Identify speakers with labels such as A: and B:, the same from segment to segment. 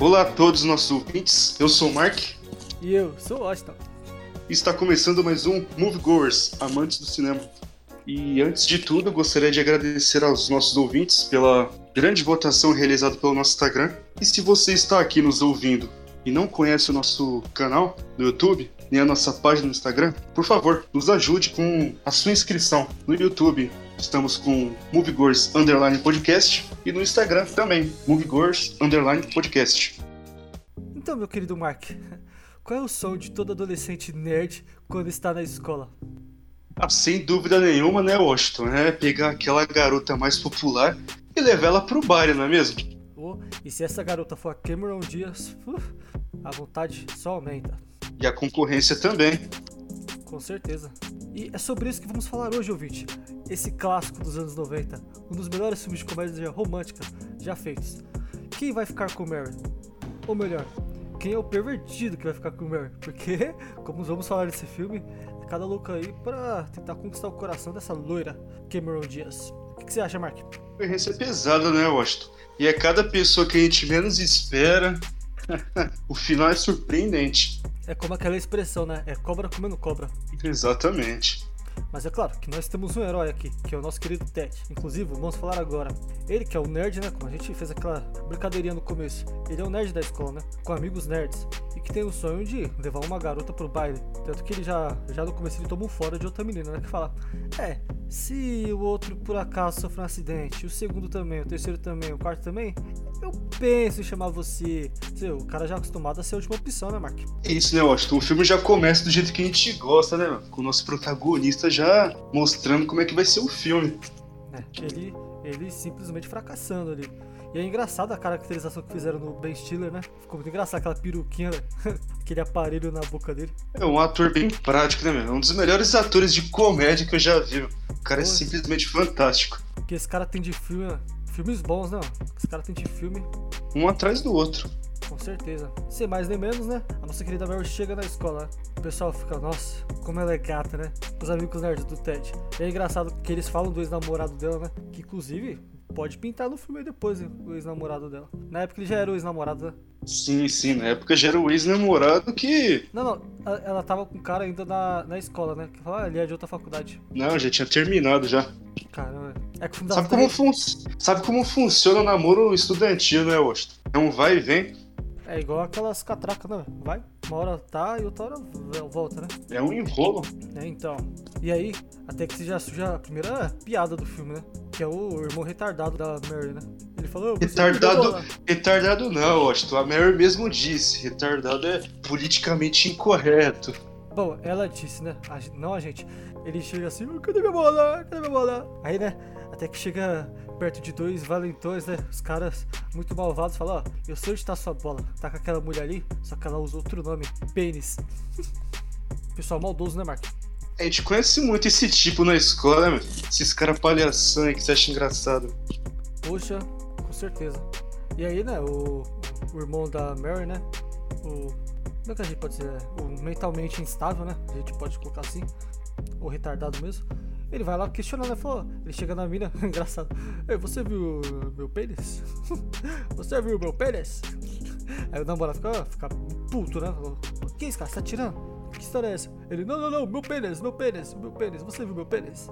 A: Olá a todos os nossos ouvintes, eu sou o Mark.
B: E eu sou o Austin.
A: Está começando mais um Moviegoers, amantes do cinema. E antes de tudo, gostaria de agradecer aos nossos ouvintes pela grande votação realizada pelo nosso Instagram. E se você está aqui nos ouvindo e não conhece o nosso canal no YouTube, nem a nossa página no Instagram, por favor, nos ajude com a sua inscrição no YouTube. Estamos com Moviegoers Underline Podcast e no Instagram também, Moviegoers Underline Podcast.
B: Então, meu querido Mark, qual é o som de todo adolescente nerd quando está na escola?
A: Ah, sem dúvida nenhuma, né, Washington? É pegar aquela garota mais popular e levar ela pro baile, não é mesmo?
B: Oh, e se essa garota for a Cameron Diaz, uh, a vontade só aumenta.
A: E a concorrência também.
B: Com certeza. E é sobre isso que vamos falar hoje, ouvinte. Esse clássico dos anos 90, um dos melhores filmes de comédia romântica já feitos. Quem vai ficar com Mary? Ou melhor, quem é o pervertido que vai ficar com Mary? Porque, como vamos falar desse filme, é cada louco aí pra tentar conquistar o coração dessa loira Cameron Diaz. O que, você acha, Mark? A
A: concorrência é pesada, né, Washington? E é cada pessoa que a gente menos espera. o final é surpreendente.
B: É como aquela expressão, né? É cobra comendo cobra.
A: Exatamente.
B: Mas é claro que nós temos um herói aqui, que é o nosso querido Ted. Inclusive, vamos falar agora. Ele que é o nerd, né? Como a gente fez aquela brincadeirinha no começo. Ele é o nerd da escola, né? Com amigos nerds. E que tem o sonho de levar uma garota pro baile. Tanto que ele já, já no começo ele tomou fora de outra menina, né? Que fala: É, se o outro por acaso sofre um acidente, o segundo também, o terceiro também, o quarto também, eu penso em chamar você. Seu, o cara já é acostumado a ser a última opção, né, Mark?
A: É isso, né, Washington? O filme já começa do jeito que a gente gosta, né? Com o nosso protagonista já mostrando como é que vai ser o filme.
B: É, ele, ele simplesmente fracassando ali. E é engraçado a caracterização que fizeram no Ben Stiller, né? Ficou muito engraçado aquela peruquinha, né? aquele aparelho na boca dele.
A: É um ator bem prático, né, meu? Um dos melhores atores de comédia que eu já vi. O cara é simplesmente fantástico.
B: O que esse cara tem de filme, filmes bons, né? Esse cara tem de filme.
A: Um atrás do outro.
B: Com certeza. Sem mais nem menos, né? A nossa querida Mary chega na escola, né? O pessoal fica, nossa, como ela é gata, né? Os amigos nerds do Ted. E é engraçado que eles falam do ex-namorado dela, né? Que inclusive pode pintar no filme depois, o ex-namorado dela. Na época ele já era o ex-namorado, né?
A: Sim, sim, na época já era o ex-namorado que.
B: Não, não, ela tava com o cara ainda na, na escola, né? Que fala, ah, ele é de outra faculdade.
A: Não, já tinha terminado já.
B: Caramba.
A: É que sabe, como fun... sabe como funciona o namoro estudantil, né, Washington? É um vai e vem.
B: É igual aquelas catracas, né? Vai, uma hora tá e outra hora volta, né?
A: É um enrolo.
B: É, então. E aí, até que já suja a primeira piada do filme, né? Que é o irmão retardado da Mary, né? Ele falou.
A: Retardado, retardado não, Washington. A Mary mesmo disse. Retardado é politicamente incorreto.
B: Bom, ela disse, né? A, não a gente. Ele chega assim, cadê minha bola? Cadê minha bola? Aí, né? Até que chega perto de dois valentões, né? Os caras muito malvados falam, ó, eu sei onde tá sua bola. Tá com aquela mulher ali, só que ela usa outro nome, pênis. Pessoal maldoso, né, Mark?
A: A gente conhece muito esse tipo na escola, né, Esses caras palhação aí que você acha engraçado.
B: Poxa, com certeza. E aí, né, o, o irmão da Mary, né? O. Como é que a gente pode dizer? O mentalmente instável, né? A gente pode colocar assim. Ou retardado mesmo ele vai lá questionando, né? Falou, ele chega na mina, engraçado. Ei, você viu meu pênis? você viu meu pênis? Aí o namorado fica, fica puto, né? Falou, que isso, cara? Você tá tirando? Que história é essa? Ele, não, não, não, meu pênis, meu pênis, meu pênis. Você viu meu pênis?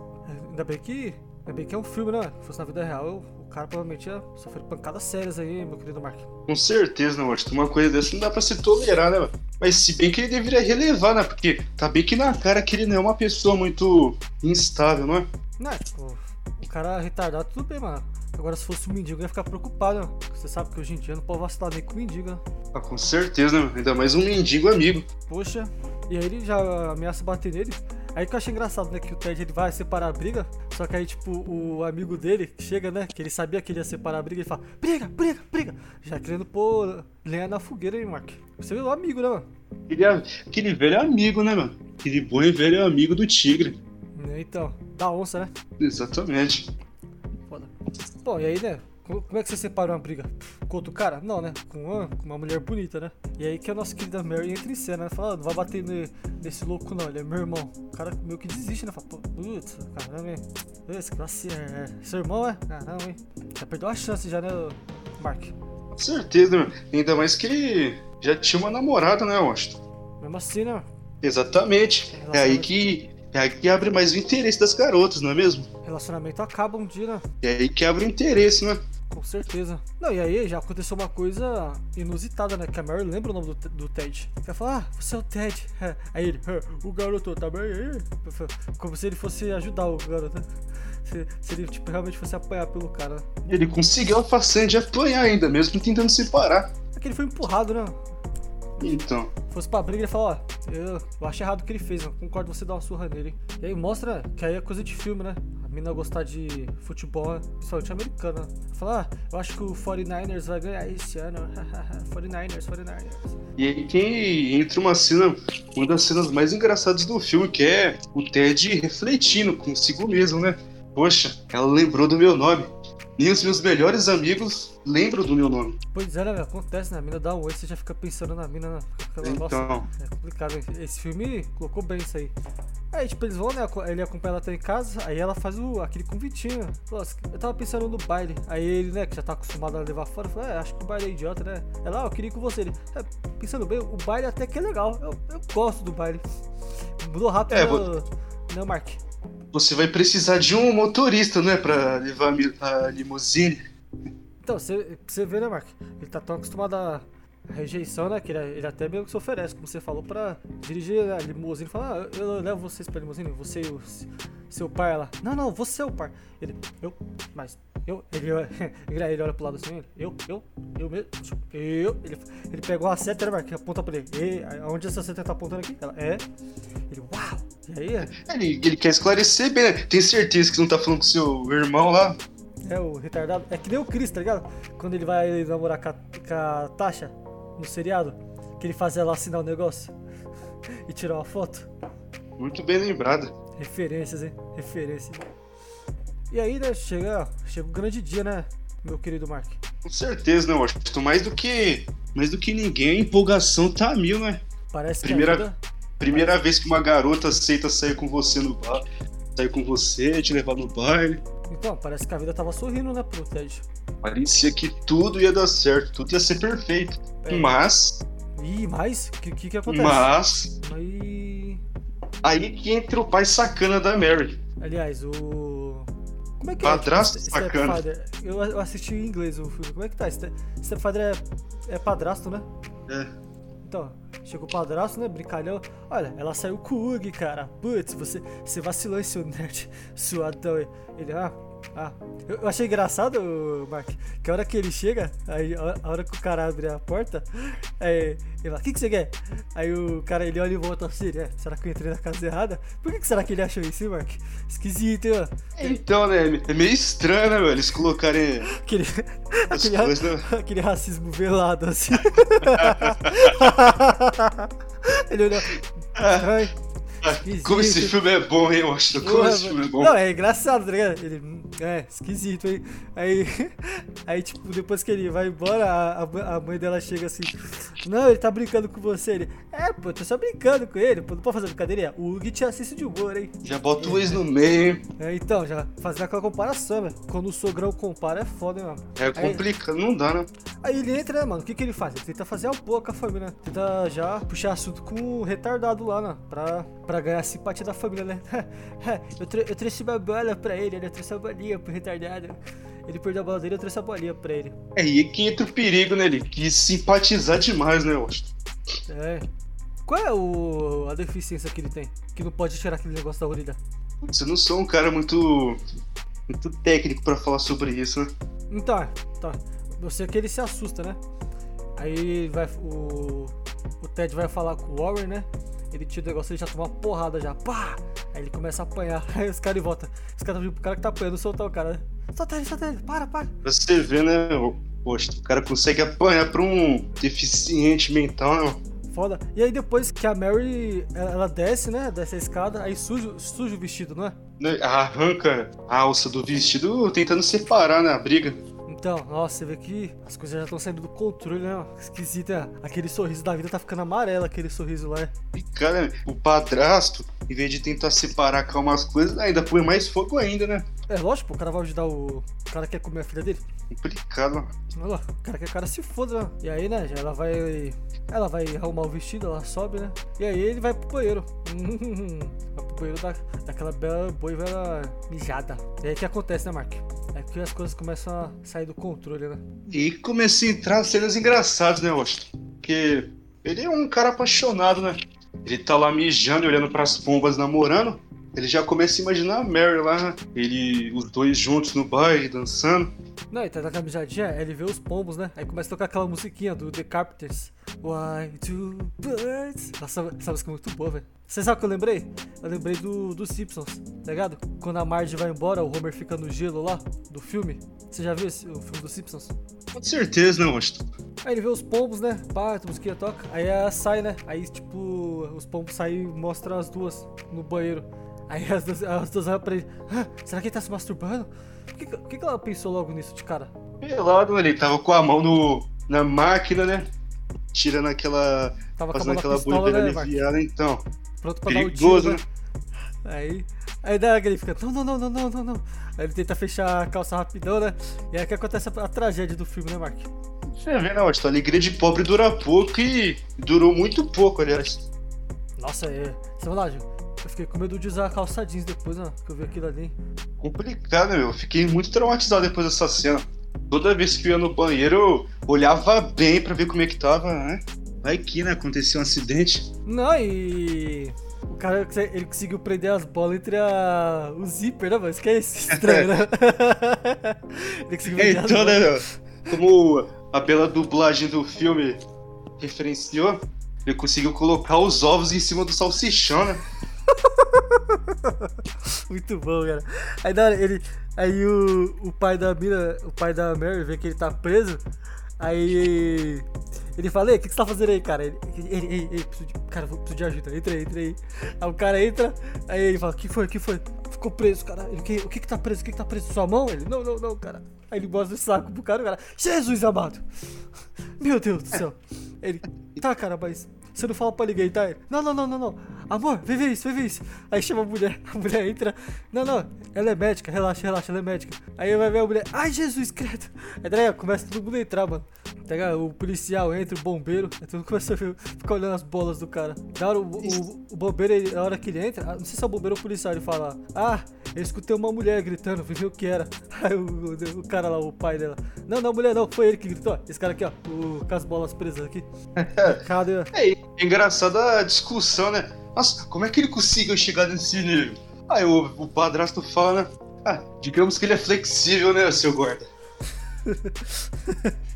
B: Ainda bem que. Ainda bem que é um filme, né? Se fosse na vida real, o cara provavelmente ia sofrer pancadas sérias aí, meu querido Mark.
A: Com certeza, acho que uma coisa dessa não dá pra se tolerar, né, mano? Mas se bem que ele deveria relevar, né? Porque tá bem que na cara que ele não é uma pessoa muito instável, não é?
B: Não, tipo, o cara retardado, tudo bem, mano. Agora, se fosse um mendigo, eu ia ficar preocupado, né? Você sabe que hoje em dia não pode vacilar nem com mendigo, né?
A: Ah, com certeza, né? Ainda mais um mendigo amigo.
B: Poxa, e aí ele já ameaça bater nele. Aí que eu achei engraçado, né? Que o Ted ele vai separar a briga. Só que aí, tipo, o amigo dele chega, né? Que ele sabia que ele ia separar a briga. Ele fala: briga, briga, briga. Já querendo pôr lenha na fogueira, hein, Mark? Você é o amigo, né, mano?
A: Aquele, aquele velho amigo, né, mano? Aquele bom e velho amigo do tigre.
B: Então, da onça, né?
A: Exatamente.
B: Foda. Bom, e aí, né? Como é que você separa uma briga? Com outro cara? Não, né? Com uma, com uma mulher bonita, né? E aí que a nossa querida Mary entra em cena, né? Fala, ah, não vai bater nesse louco não, ele é meu irmão. O cara meio que desiste, né? Fala, putz, caramba, hein? Esse classe é, é seu irmão, é? Caramba, hein? Já perdeu a chance já, né, Mark?
A: Com certeza, meu. Ainda mais que ele já tinha uma namorada, né, Washington?
B: Mesmo assim, né?
A: Exatamente. É aí que. É aí que abre mais o interesse das garotas, não é mesmo?
B: Relacionamento acaba um dia, né?
A: É aí que abre o interesse, né?
B: Com certeza. Não, e aí já aconteceu uma coisa inusitada, né? Que a Mary lembra o nome do, do Ted. Ela fala, ah, você é o Ted. Aí ele, o garoto tá bem aí? Como se ele fosse ajudar o garoto. Se, se ele tipo, realmente fosse apanhar pelo cara.
A: Ele conseguiu a façanha de apanhar ainda, mesmo tentando separar.
B: É que ele foi empurrado, né?
A: Então.
B: Fosse pra briga, ele fala, ó, eu, eu acho errado o que ele fez, eu concordo você dar uma surra nele. E aí mostra que aí é coisa de filme, né? A mina gostar de futebol, principalmente americano. Né? Fala, ah, eu acho que o 49ers vai ganhar esse ano. 49ers, 49ers.
A: E aí tem entra uma cena, uma das cenas mais engraçadas do filme, que é o Ted refletindo consigo mesmo, né? Poxa, ela lembrou do meu nome. Nem os meus melhores amigos lembram do meu nome.
B: Pois é, né, acontece, né? A mina dá um oi, você já fica pensando na mina, né?
A: Então...
B: Nossa, é complicado. Esse filme colocou bem isso aí. Aí, tipo, eles vão, né? Ele acompanha ela até em casa, aí ela faz o, aquele convitinho. Nossa, eu tava pensando no baile. Aí ele, né, que já tá acostumado a levar fora, falou, é, acho que o baile é idiota, né? Ela, ah, eu queria ir com você. Ele, é, pensando bem, o baile até que é legal. Eu, eu gosto do baile. Mudou rápido,
A: é,
B: né, vou... né, Mark?
A: Você vai precisar de um motorista, né, pra levar a limusine.
B: Então, você, você vê, né, Mark? Ele tá tão acostumado a rejeição, né? Que ele, ele até meio que se oferece, como você falou, pra dirigir a limusine. Falar, ah, eu, eu levo vocês pra limusine, você e o seu pai lá. Não, não, você é o pai. Ele, eu, mas, eu, ele, ele olha pro lado assim, eu, eu, eu mesmo, eu. Ele, ele pegou a seta, né, Mark? Aponta pra ele. E, onde essa seta tá apontando aqui? Ela, é. Ele, uau! E aí? É?
A: Ele, ele quer esclarecer bem, né? Tem certeza que você não tá falando com seu irmão lá?
B: É, o retardado. É que nem o Chris, tá ligado? Quando ele vai namorar com a, com a Tasha no seriado, que ele faz ela assinar o um negócio e tirar uma foto.
A: Muito bem lembrado.
B: Referências, hein? Referências. E aí, né, chega, chega o um grande dia, né, meu querido Mark?
A: Com certeza, né, Washington? Mais do que, mais do que ninguém, a empolgação tá a mil, né?
B: Parece
A: primeira,
B: que a vida...
A: Primeira vez que uma garota aceita sair com você no bar, sair com você, te levar no baile.
B: Então, parece que a vida tava sorrindo, né, pro Ted?
A: Parecia que tudo ia dar certo, tudo ia ser perfeito. É. Mas.
B: Ih, mas? O que, que, que acontece?
A: Mas.
B: Aí.
A: Aí que entra o pai sacana da Mary.
B: Aliás, o. Como é que
A: padrasto
B: é?
A: Sacana.
B: Eu, eu assisti em inglês o filme. Como é que tá? Stepfather é, é padrasto, né?
A: É.
B: Então, chegou o padrasto, né? Brincalhão. Olha, ela saiu com o Hug, cara. Putz, você, você vacilou seu nerd suadão. Ele, ah, ah, eu, achei engraçado, Mark, que a hora que ele chega, aí a hora que o cara abre a porta, aí ele fala, o que, que você quer? Aí o cara ele olha e volta assim, né? Será que eu entrei na casa errada? Por que, que será que ele achou isso, Mark? Esquisito, hein,
A: Então, né? É meio estranho, né, velho? Eles colocarem.
B: Aquele, aquele, coisas, né? aquele racismo velado, assim. ele olhou. Estranho.
A: Como esse filme é bom, hein, Washington? Como Ué, esse filme é bom.
B: Não, é engraçado, tá ligado? Ele, é, esquisito, hein? Aí, aí, tipo, depois que ele vai embora, a, a mãe dela chega assim: Não, ele tá brincando com você. Ele, é, pô, tô só brincando com ele, pô, não pode fazer brincadeira. O Hugo te assiste de humor, hein?
A: Já bota o ex no meio.
B: É, então, já fazendo aquela comparação, velho. Quando o sogrão compara é foda, hein, mano?
A: É complicado, não dá, né?
B: Aí ele entra, né, mano? O que, que ele faz? Ele tenta fazer a boa com a família, né? Tenta já puxar assunto com o retardado lá, né? Pra, pra ganhar a simpatia da família, né? eu, eu trouxe uma bola pra ele, né? Eu trouxe uma bolinha pro retardado. Ele perdeu a bola dele, eu trouxe a bolinha pra ele.
A: É, e que entra o perigo, né? Ele quis simpatizar demais, né, Washington?
B: É. Qual é o, a deficiência que ele tem? Que não pode tirar aquele negócio da orelha?
A: Você não sou um cara muito. muito técnico pra falar sobre isso, né?
B: Então, tá. Eu sei que ele se assusta, né? Aí vai. O, o Ted vai falar com o Warren, né? Ele tira o negócio, ele já toma uma porrada já. Pá! Aí ele começa a apanhar. Aí os caras voltam. Os caras estão pro cara que tá apanhando soltar o cara, né? Solta ele, solta ele, para, para.
A: Você vê, né? Poxa, o cara consegue apanhar pra um deficiente mental, né?
B: Foda. E aí depois que a Mary, ela desce, né? Desce a escada, aí suja, suja o vestido, não é?
A: Né, arranca a alça do vestido tentando separar, né? A briga.
B: Então, nossa, você vê que as coisas já estão saindo do controle, né? Esquisita. Aquele sorriso da vida tá ficando amarelo, aquele sorriso lá.
A: E, cara, o padrasto, em vez de tentar separar, calmar as coisas, ainda põe mais fogo ainda, né?
B: É lógico, o cara vai ajudar o. O cara quer comer a filha dele.
A: Complicado.
B: Olha lá, o cara quer que o cara se foda, né? E aí, né, ela vai. Ela vai arrumar o vestido, ela sobe, né? E aí ele vai pro banheiro. vai pro banheiro da, daquela bela boi velha mijada. E aí o que acontece, né, Mark? É que as coisas começam a sair do controle, né?
A: E começa a entrar cenas engraçadas, né, Washington? Porque ele é um cara apaixonado, né? Ele tá lá mijando e olhando pras pombas namorando. Ele já começa a imaginar a Mary lá, ele, os dois juntos no baile, dançando.
B: Não, e tá na camisadinha, ele vê os pombos, né? Aí começa a tocar aquela musiquinha do The Carpenters. Why two birds? Nossa, essa música é muito boa, velho. Você sabe o que eu lembrei? Eu lembrei do, do Simpsons, tá ligado? Quando a Marge vai embora, o Homer fica no gelo lá, do filme. Você já viu esse, o filme dos Simpsons?
A: Com certeza, né, Washington?
B: Aí ele vê os pombos, né? Pá, a musiquinha toca. Aí ela sai, né? Aí, tipo, os pombos saem e mostram as duas no banheiro. Aí as duas, as duas olham pra ele. Ah, será que ele tá se masturbando? Por que, que, que ela pensou logo nisso de cara?
A: Pelado, ele tava com a mão no, na máquina, né? Tirando aquela.
B: Tava
A: fazendo aquela boiada
B: né,
A: aliviada, então.
B: Pronto pra dar o
A: Perigoso,
B: tiro,
A: né?
B: né? Aí, aí daí ele fica, não, não, não, não, não, não, não. Aí ele tenta fechar a calça rapidão, né? E aí que acontece a, a tragédia do filme, né, Mark?
A: Você vê, né, Washington? A alegria de pobre dura pouco e durou muito pouco, aliás.
B: Nossa, é. Você vai lá, Gil. Eu fiquei com medo de usar a calça jeans depois, né? Que eu vi aquilo ali.
A: Complicado, né, meu? Fiquei muito traumatizado depois dessa cena. Toda vez que eu ia no banheiro, eu olhava bem pra ver como é que tava, né? Vai que, né? Aconteceu um acidente.
B: Não, e. O cara, ele conseguiu prender as bolas entre a... o zíper, né, mano? Isso que é estranho, né? ele conseguiu prender as
A: Então,
B: bolas.
A: né, meu? Como a bela dublagem do filme referenciou, ele conseguiu colocar os ovos em cima do salsichão, né?
B: Muito bom, cara. Aí, da hora, ele, aí o, o pai da mina, o pai da Mary vê que ele tá preso. Aí ele fala, ei, o que, que você tá fazendo aí, cara? Ele, ele, ele, preciso de, cara, preciso de ajuda, entra aí, entra aí. Aí o cara entra, aí ele fala, que foi, que foi? Ficou preso, cara. Ele, "Que- o que que tá preso? O que que tá preso? Sua mão? Ele, não, não, não, cara. Aí ele mostra o saco pro cara, cara, Jesus amado. Meu Deus do céu. Ele, tá, cara, mas você não fala pra ninguém, tá? Não, não, não, não, não. Amor, vem ver isso, vem ver isso. Aí chama a mulher, a mulher entra. Não, não, ela é médica, relaxa, relaxa, ela é médica. Aí vai ver a mulher, ai Jesus, credo. Aí daí ó, começa todo mundo a entrar, mano. Tá? O policial entra, o bombeiro, aí todo mundo começa a ver, fica olhando as bolas do cara. Da hora, o, o, o bombeiro, ele- na hora que ele entra, não sei se é o bombeiro ou o policial, ele fala, ah, eu escutei uma mulher gritando, fui ver o que era. Aí o, o, o cara lá, o pai dela, não, não, mulher não, foi ele que gritou. Esse cara aqui, ó, o, com as bolas presas aqui. Cadê?
A: É, é engraçada a discussão, né? Nossa, como é que ele conseguiu chegar nesse nível? Aí o, o padrasto fala, né? Ah, digamos que ele é flexível, né, seu guarda?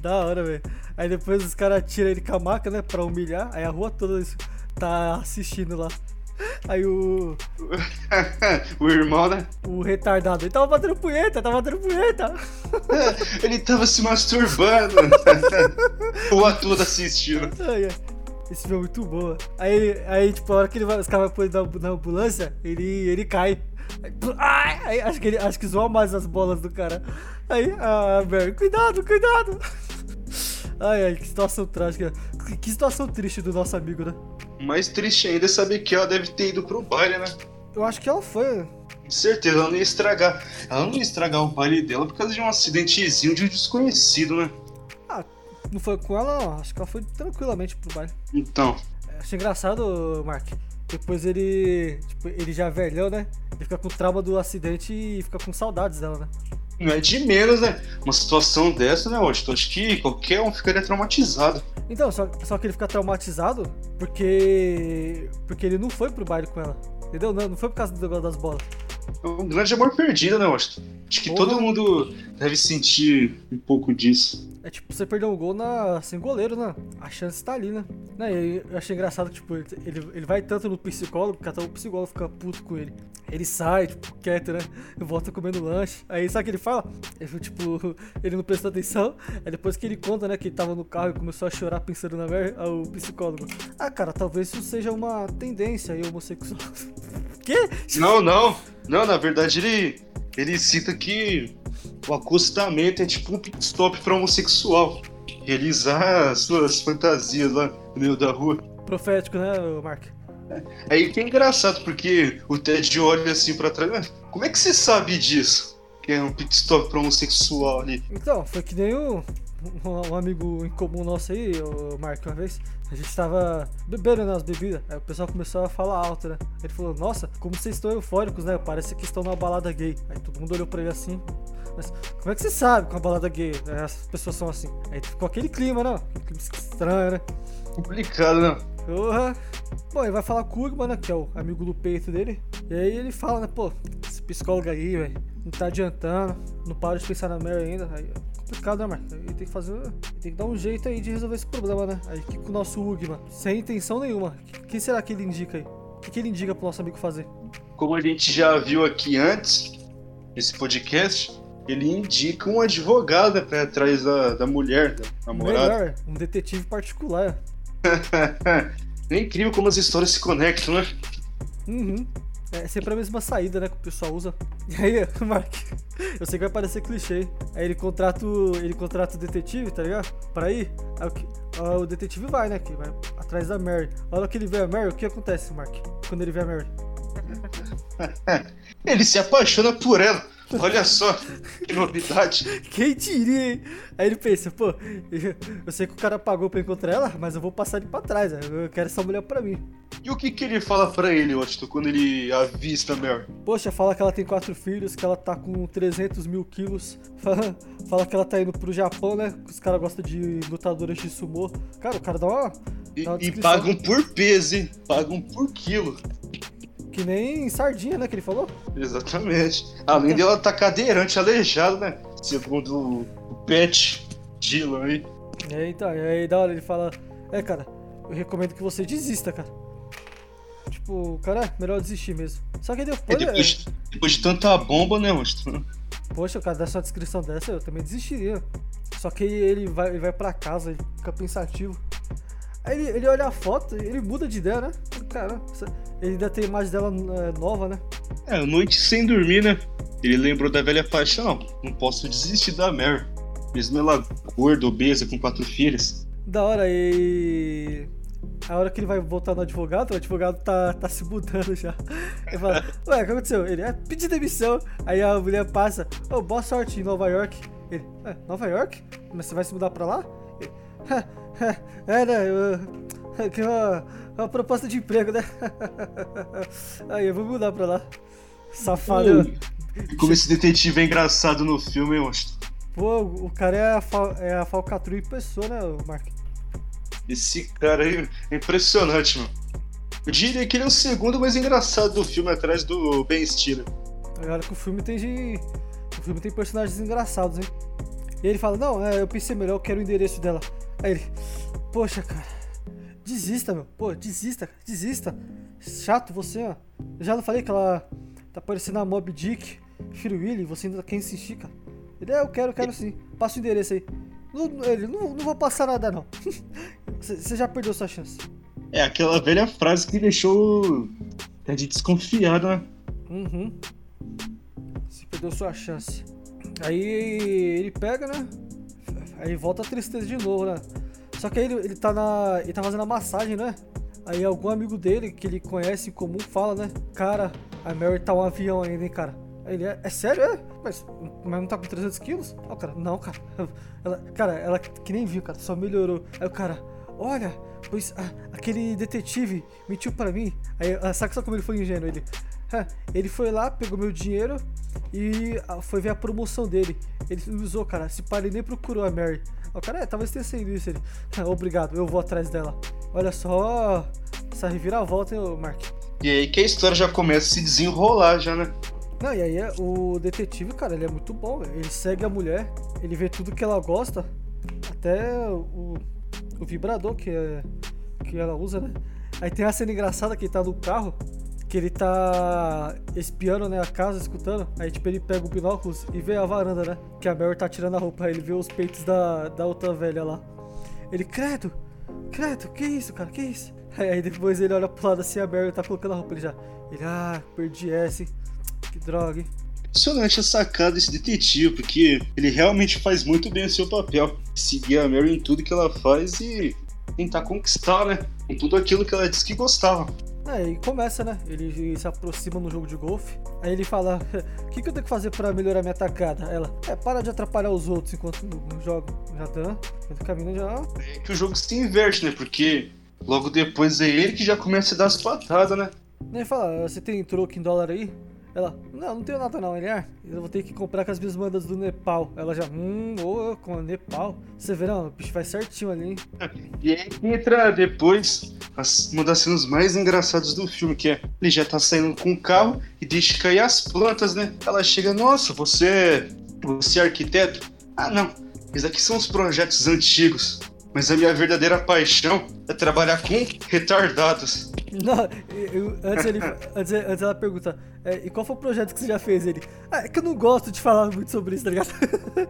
B: Da hora, velho. Aí depois os caras tiram ele com a maca, né? Pra humilhar. Aí a rua toda tá assistindo lá. Aí o,
A: o irmão, né?
B: o retardado, ele tava batendo punheta, tava batendo punheta.
A: Ele tava se masturbando. o ator assistindo.
B: Ai, ai. Esse filme é muito boa. Aí, aí tipo, a hora que ele vai, os caras vão pôr na, na ambulância, ele, ele cai. Aí, aí acho, que ele, acho que zoa mais as bolas do cara. Aí, a Mary, cuidado, cuidado. Ai, ai, que situação trágica. Que, que situação triste do nosso amigo, né?
A: Mais triste ainda é saber que ela deve ter ido pro baile, né?
B: Eu acho que ela foi.
A: Com certeza, ela não ia estragar. Ela não ia estragar o baile dela por causa de um acidentezinho de um desconhecido, né?
B: Não foi com ela, não. Acho que ela foi tranquilamente pro baile.
A: Então,
B: Achei engraçado, Mark. Depois ele. Tipo, ele já velhão, né? Ele fica com trauma do acidente e fica com saudades dela, né?
A: não é de menos, né? Uma situação dessa, né, Washington? Acho que qualquer um ficaria traumatizado.
B: Então, só, só que ele fica traumatizado porque. Porque ele não foi pro baile com ela. Entendeu? Não, não foi por causa do negócio das bolas.
A: É um grande amor perdido, né, Washington? Acho que
B: Porra.
A: todo mundo deve sentir um pouco disso.
B: É tipo, você perdeu um gol na, sem goleiro, né? A chance tá ali, né? né? Eu achei engraçado que, tipo, ele, ele vai tanto no psicólogo que até o psicólogo fica puto com ele. Ele sai, tipo, quieto, né? Volta comendo lanche. Aí sabe o que ele fala? Ele, tipo, ele não prestou atenção. Aí depois que ele conta, né, que ele tava no carro e começou a chorar pensando na Mary, aí o psicólogo. Ah, cara, talvez isso seja uma tendência aí homossexual. Quê?
A: Não, não. Não, na verdade ele, ele cita que o acostamento é tipo um pit stop pra homossexual. Realizar as suas fantasias lá no meio da rua.
B: Profético, né, Mark?
A: Aí que é engraçado, porque o Ted olha assim pra trás. "Mas Como é que você sabe disso? Que é um pit stop pra homossexual ali.
B: Então, foi que nem o, um, um amigo em comum nosso aí, o Mark, uma vez. A gente tava bebendo nas bebidas. Aí o pessoal começou a falar alto, né? Ele falou, nossa, como vocês estão eufóricos, né? Parece que estão numa balada gay. Aí todo mundo olhou pra ele assim. Mas como é que você sabe que uma balada gay? né, As pessoas são assim. Aí ficou aquele clima, né? Aquele clima estranho, né?
A: Complicado, né?
B: Porra. Bom, ele vai falar com o Ugman, né? Que é o amigo do peito dele. E aí ele fala, né? Pô, esse psicólogo aí, velho, não tá adiantando. Não para de pensar na Mary ainda. Aí é complicado, né, Mark? Aí tem que fazer. Tem que dar um jeito aí de resolver esse problema, né? Aí que com o nosso Ugman, sem intenção nenhuma. O que será que ele indica aí? O que, que ele indica pro nosso amigo fazer?
A: Como a gente já viu aqui antes, nesse podcast, ele indica um advogado pra ir atrás da, da mulher, da namorada.
B: Melhor, um detetive particular.
A: é incrível como as histórias se conectam, né?
B: Uhum. É sempre a mesma saída, né, que o pessoal usa. E aí, Mark, eu sei que vai parecer clichê. Aí ele contrata o, ele contrata o detetive, tá ligado? Pra ir. Aí o, aí o detetive vai, né, que vai atrás da Mary. A hora que ele vê a Mary, o que acontece, Mark? Quando ele vê a Mary?
A: Ele se apaixona por ela. Olha só, que novidade.
B: Quem diria, hein? Aí ele pensa, pô, eu sei que o cara pagou pra encontrar ela, mas eu vou passar ele pra trás, né? eu quero essa mulher pra mim.
A: E o que, que ele fala pra ele, Washington, quando ele avista a Mary?
B: Poxa, fala que ela tem quatro filhos, que ela tá com 300 mil quilos. Fala, fala que ela tá indo pro Japão, né? Os caras gostam de lutadoras de sumô. Cara, o cara dá uma.
A: E,
B: Dá uma
A: e
B: descrição.
A: pagam por peso, hein? Pagam por quilo.
B: Que nem sardinha, né? Que ele falou.
A: Exatamente. Além dela tá cadeirante, aleijado, né? Segundo o Pet Dylan aí.
B: É, então, e aí da hora ele fala: É, cara, eu recomendo que você desista, cara. Tipo, cara, é melhor desistir mesmo. Só que
A: É,
B: depois.
A: depois, de- depois de tanta bomba, né, Washington?
B: Poxa, o cara dá uma descrição dessa, eu também desistiria. Só que ele vai, ele vai pra casa, ele fica pensativo. Aí ele, ele olha a foto, ele muda de ideia, né? Cara, ele ainda tem a imagem dela é, nova, né?
A: É, noite sem dormir, né? Ele lembrou da velha paixão. Não, posso desistir da Mary. Mesmo ela gorda, obesa, com quatro filhas.
B: Da hora, e. A hora que ele vai voltar no advogado, o advogado tá, tá se mudando já. Ele fala, ué, o que aconteceu? Ele, é, pedi demissão. Aí a mulher passa, ô, boa sorte em Nova York. Ele, é, Nova York? Mas você vai se mudar pra lá? Ele, é, né, eu, que é uma, uma proposta de emprego, né? Aí eu vou mudar pra lá. Safado.
A: E Como esse detetive é engraçado no filme, hein, Washington?
B: Pô, o cara é a, fal, é a falcatrua em pessoa, né, Mark?
A: Esse cara aí é impressionante, mano. Eu diria que ele é o segundo mais engraçado do filme, atrás do Ben Stiller.
B: Agora que o filme tem de. O filme tem personagens engraçados, hein? E ele fala, não, é, eu pensei melhor, eu quero o endereço dela. Aí ele, poxa, cara, desista, meu. Pô, desista, desista. Chato você, ó. Eu já não falei que ela tá parecendo a Mob Dick, filho Willy, você ainda quer insistir, cara. Ele, é, eu quero, quero sim. Passa o endereço aí. Não, ele, não, não vou passar nada, não. Você você já perdeu sua chance.
A: É aquela velha frase que deixou a gente desconfiado, né?
B: Uhum. Você perdeu sua chance. Aí ele pega, né? Aí volta a tristeza de novo, né? Só que aí ele, ele tá na. Ele tá fazendo a massagem, né? Aí algum amigo dele que ele conhece em comum fala, né? Cara, a Mary tá um avião ainda, hein, cara? Aí ele, é, é sério? É? Mas, mas não tá com 300 quilos? O cara, não, cara. Ela, cara, ela que nem viu, cara, só melhorou. Aí o cara, olha, pois ah, aquele detetive mentiu pra mim. Aí, ah, sabe só como ele foi ingênuo? Ele, "Ah, ele foi lá, pegou meu dinheiro e ah, foi ver a promoção dele. Ele usou, cara, se pá, ele nem procurou a Mary. O cara, é, talvez tenha sido isso. Ele, "Ah, obrigado, eu vou atrás dela. Olha só essa reviravolta, hein, Mark.
A: E aí que a história já começa a se desenrolar já, né?
B: Não, e aí é- o detetive, cara, ele é muito bom. Ele segue a mulher, ele vê tudo que ela gosta, até o, o vibrador que, é, que ela usa, né? Aí tem uma cena engraçada que ele tá no carro, que ele tá espiando né, a casa, escutando. Aí tipo, ele pega o binóculos e vê a varanda, né? Que a Mary tá tirando a roupa, aí ele vê os peitos da, da outra velha lá. Ele, credo, credo, que isso, cara, que isso? Aí, aí depois ele olha pro lado assim, a Mary tá colocando a roupa, ele já... Ele, ah, perdi essa? Que droga, hein?
A: Impressionante a sacada desse detetive, porque ele realmente faz muito bem o seu papel. Seguir a Mary em tudo que ela faz e tentar conquistar, né? Com tudo aquilo que ela disse que gostava.
B: É, e começa, né? Ele se aproxima no jogo de golfe. Aí ele fala: O que, que eu tenho que fazer pra melhorar minha tacada? Ela: É, para de atrapalhar os outros enquanto jogo. Já dá. Eu caminho já.
A: É que o jogo se inverte, né? Porque logo depois é ele que já começa a dar as patadas, né?
B: Ele fala: Você tem troco em dólar aí? Ela, não, não tenho nada não. Ele, ah, eu vou ter que comprar com as minhas bandas do Nepal. Ela já, hum, ô, com o Nepal. Você vê, não, o bicho vai certinho ali, hein?
A: E aí entra depois as, uma das cenas mais engraçadas do filme, que é ele já tá saindo com o carro e deixa cair as plantas, né? Ela chega, nossa, você você é arquiteto? Ah, não, esses aqui são os projetos antigos. Mas a minha verdadeira paixão é trabalhar com retardados.
B: Não, eu, antes, ele, antes, antes ela pergunta, é, e qual foi o projeto que você já fez? Ele, ah, é que eu não gosto de falar muito sobre isso, tá ligado?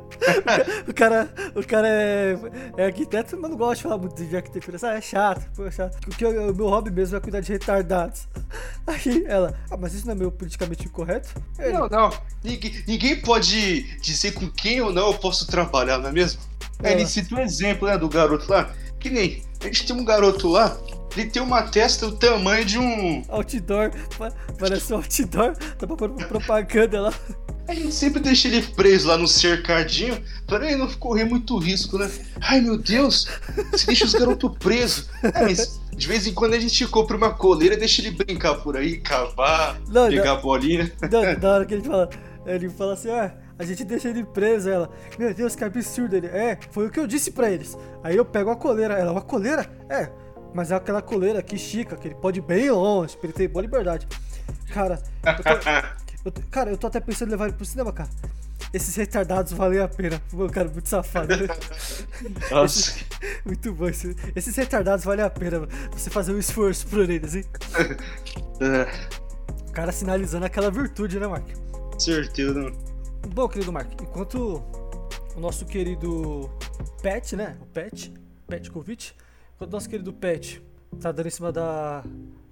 B: o cara, o cara é, é, arquiteto, mas não gosta de falar muito de arquitetura. Ah, é chato, pô, é chato. Porque o meu hobby mesmo é cuidar de retardados. Aí ela, ah, mas isso não é meio politicamente incorreto?
A: Ele, não, não. Ninguém, ninguém pode dizer com quem ou não eu posso trabalhar, não é mesmo? É, ele cita um exemplo, né, do garoto lá. Que nem, a gente tem um garoto lá ele tem uma testa do tamanho de um.
B: Outdoor. Parece um outdoor. Tá pra pôr propaganda lá.
A: A gente sempre deixa ele preso lá no cercadinho para ele não correr muito risco, né? Ai meu Deus, você deixa os garotos presos. É, mas de vez em quando a gente compra uma coleira e deixa ele brincar por aí, cavar, não, pegar não, bolinha.
B: Não, da hora que ele fala, ele fala assim, ah, a gente deixa ele preso, ela. Meu Deus, que absurdo ele. É, foi o que eu disse para eles. Aí eu pego a coleira, ela, uma coleira? É, mas é aquela coleira que estica, que ele pode ir bem longe, pra ele ter boa liberdade. Cara, eu tô, eu, cara, eu tô até pensando em levar ele pro cinema, cara. Esses retardados valem a pena. Pô, cara, muito safado. Né?
A: Nossa. Esse,
B: muito bom. Esse, esses retardados valem a pena você fazer um esforço por eles, hein? O cara sinalizando aquela virtude, né, Mark?
A: Certeza.
B: Bom, querido Mark, enquanto o nosso querido Pet, né? O Pet, Petkovic, Enquanto nosso querido Pet tá dando em cima da,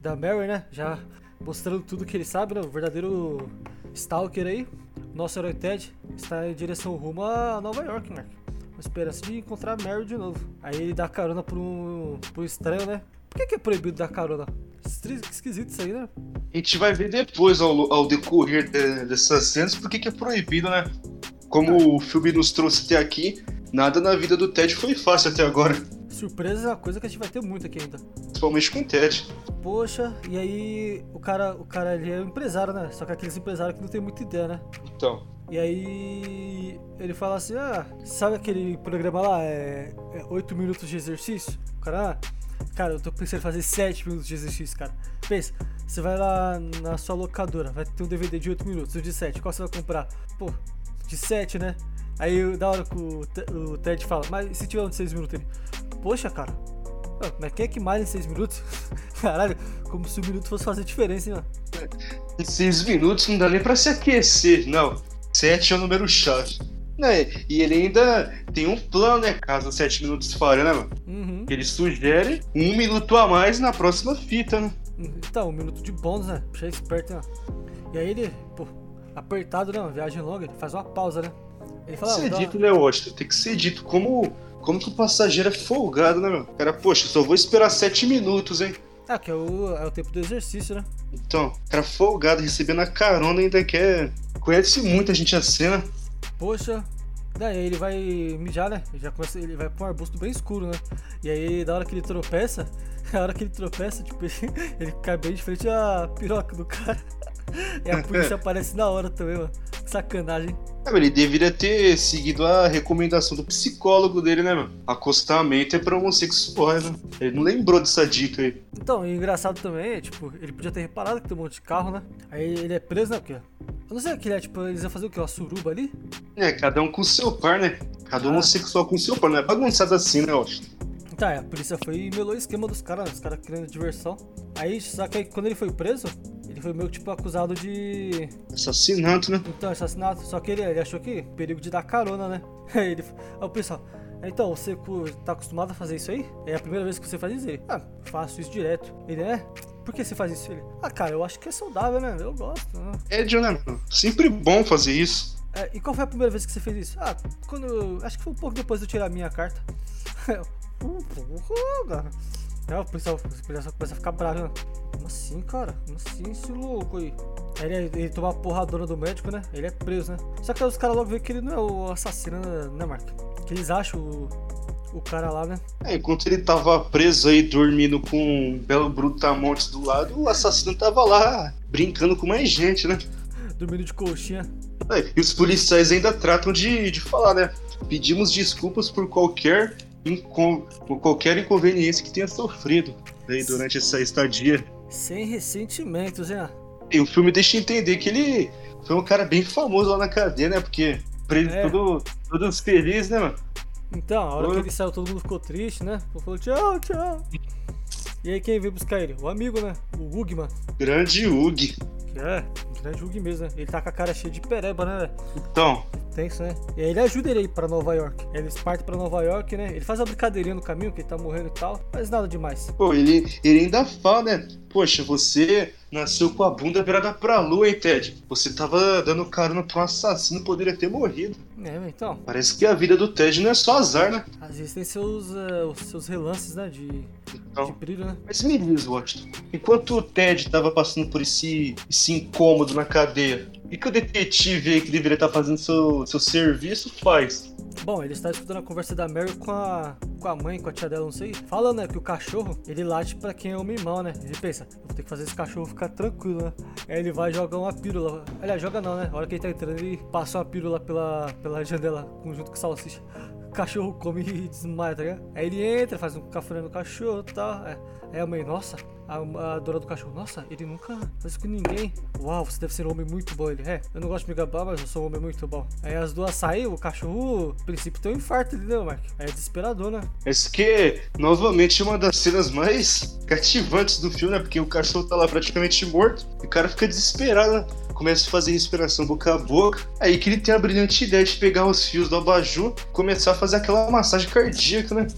B: da Mary, né? Já mostrando tudo que ele sabe, né? O verdadeiro Stalker aí. Nosso herói Ted está em direção rumo a Nova York, Mark. Com esperança de encontrar a Mary de novo. Aí ele dá carona pro pro estranho, né? Por que, que é proibido dar carona? Esquisito isso aí, né?
A: A gente vai ver depois, ao, ao decorrer de, dessas cenas, por que, que é proibido, né? Como é. o filme nos trouxe até aqui, nada na vida do Ted foi fácil até agora
B: surpresa é uma coisa que a gente vai ter muito aqui ainda.
A: Principalmente com o Ted.
B: Poxa, e aí o cara, o cara ele é um empresário, né? Só que aqueles empresários que não tem muita ideia, né?
A: Então.
B: E aí ele fala assim, ah, sabe aquele programa lá, é, é 8 minutos de exercício? O cara, ah, cara, eu tô pensando em fazer 7 minutos de exercício, cara. Pensa, você vai lá na sua locadora, vai ter um DVD de 8 minutos, um de 7, qual você vai comprar? Pô, de 7, né? Aí da hora que o, o Ted fala, mas se tiver um de 6 minutos ele. Poxa, cara. Mas quem é que mais em 6 minutos? Caralho, como se o minuto fosse fazer diferença, hein, mano?
A: Em 6 minutos não dá nem pra se aquecer, não. 7 é o número chave. Né? E ele ainda tem um plano, né? Caso 7 minutos falha, né, mano?
B: Uhum.
A: Ele sugere um minuto a mais na próxima fita, né?
B: Então, um minuto de bônus, né? Puxa esperto, né? E aí ele, pô, apertado, né? Uma viagem longa, ele faz uma pausa, né?
A: Ele fala. Tem que ser dito, né, Washington? Tem que ser dito como como que o passageiro é folgado, né, meu? Cara, poxa, só vou esperar sete minutos, hein?
B: Ah, que é o, é o tempo do exercício, né?
A: Então, cara folgado, recebendo a carona ainda quer. Conhece muito a gente a cena.
B: Poxa, Daí ele vai mijar, né? Ele já começa, ele vai pra um arbusto bem escuro, né? E aí, da hora que ele tropeça, a hora que ele tropeça, tipo, ele cai bem de frente à piroca do cara. E a polícia aparece na hora também, mano. Sacanagem.
A: É, ele deveria ter seguido a recomendação do psicólogo dele, né, mano? Acostamento é pra homossexuais, né? Ele não lembrou dessa dica aí.
B: Então, e engraçado também é, tipo, ele podia ter reparado que tem um monte de carro, né? Aí ele é preso, né? Porque. Eu não sei o que ele é, tipo, eles iam fazer o quê? Uma suruba ali?
A: É, cada um com o seu par, né? Cada um ah. homossexual com o seu par, não é bagunçado assim, né, acho.
B: Tá, a polícia foi e melou o esquema dos caras, os caras querendo diversão. Aí, só que aí, quando ele foi preso, ele foi meio tipo acusado de.
A: Assassinato, né?
B: Então, assassinato. Só que ele, ele achou que perigo de dar carona, né? Aí ele. Aí o pessoal. Então, você tá acostumado a fazer isso aí? É a primeira vez que você faz isso? Ele, ah, faço isso direto. Ele é? Por que você faz isso? Ele, ah, cara, eu acho que é saudável, né? Eu gosto. Né?
A: É, né? Sempre bom fazer isso.
B: É, e qual foi a primeira vez que você fez isso? Ah, quando. Acho que foi um pouco depois de eu tirar a minha carta. Uh, porra. Aí o policial, o policial começa a ficar bravo, né? Como assim, cara? Como assim, esse louco aí? Ele, ele toma a porradona do médico, né? Ele é preso, né? Só que aí os caras logo veem que ele não é o assassino, né, Mark? Que eles acham o, o cara lá, né?
A: É, enquanto ele tava preso aí, dormindo com um belo brutamontes do lado, o assassino tava lá brincando com mais gente, né?
B: Dormindo de colchinha.
A: É, e os policiais ainda tratam de, de falar, né? Pedimos desculpas por qualquer, incon... por qualquer inconveniência que tenha sofrido aí durante essa estadia.
B: Sem ressentimentos, hein?
A: E o filme deixa entender que ele foi um cara bem famoso lá na cadeia, né? Porque pra ele
B: É.
A: todo, todos felizes, né, mano?
B: Então, a hora
A: Oi.
B: que ele saiu, todo mundo ficou triste, né? Falou tchau, tchau. E aí quem veio buscar ele? O amigo, né? O Ugman.
A: Grande Hug.
B: É, grande Hug mesmo, né? Ele tá com a cara cheia de pereba, né?
A: Então,
B: Né? E aí ele ajuda ele a ir pra Nova York. Eles partem pra Nova York, né? Ele faz uma brincadeirinha no caminho, que ele tá morrendo e tal. Mas nada demais.
A: pô, ele, ele ainda fala, né? Poxa, você nasceu com a bunda virada pra lua, hein, Ted? Você tava dando carona pra um assassino, poderia ter morrido.
B: É, então.
A: Parece que a vida do Ted não é só azar, né?
B: Às vezes tem seus, os seus relances, né? De, de
A: Então,
B: brilho, né?
A: mas me diz, Washington, enquanto o Ted tava passando por esse, esse incômodo na cadeia, o que, que o detetive aí que deveria estar fazendo seu, seu serviço faz?
B: Bom, ele está escutando a conversa da Mary com a, com a mãe, com a tia dela, não sei. Falando, né, que o cachorro, ele late pra quem é o irmão, né? Ele pensa, vou ter que fazer esse cachorro ficar tranquilo, né? Aí ele vai jogar uma pílula. Aliás, joga não, né? A hora que ele tá entrando, ele passa uma pílula pela, pela janela, junto com salsicha. Cachorro come e desmaia, tá ligado? Aí ele entra, faz um cafuné no cachorro e tal. É. Aí a mãe, nossa, a, a dona do cachorro, nossa, ele nunca faz isso com ninguém. Uau, você deve ser um homem muito bom. Ele, é, eu não gosto de me gabar, mas eu sou um homem muito bom. Aí as duas saem, o cachorro, a princípio, tem um infarto ali, né, Mark? Aí é desesperador, né?
A: Essa que é, novamente, uma das cenas mais cativantes do filme, né? Porque o cachorro tá lá praticamente morto e o cara fica desesperado, né? Começa a fazer respiração boca a boca. Aí que ele tem a brilhante ideia de pegar os fios do abajur e começar a fazer aquela massagem cardíaca, né?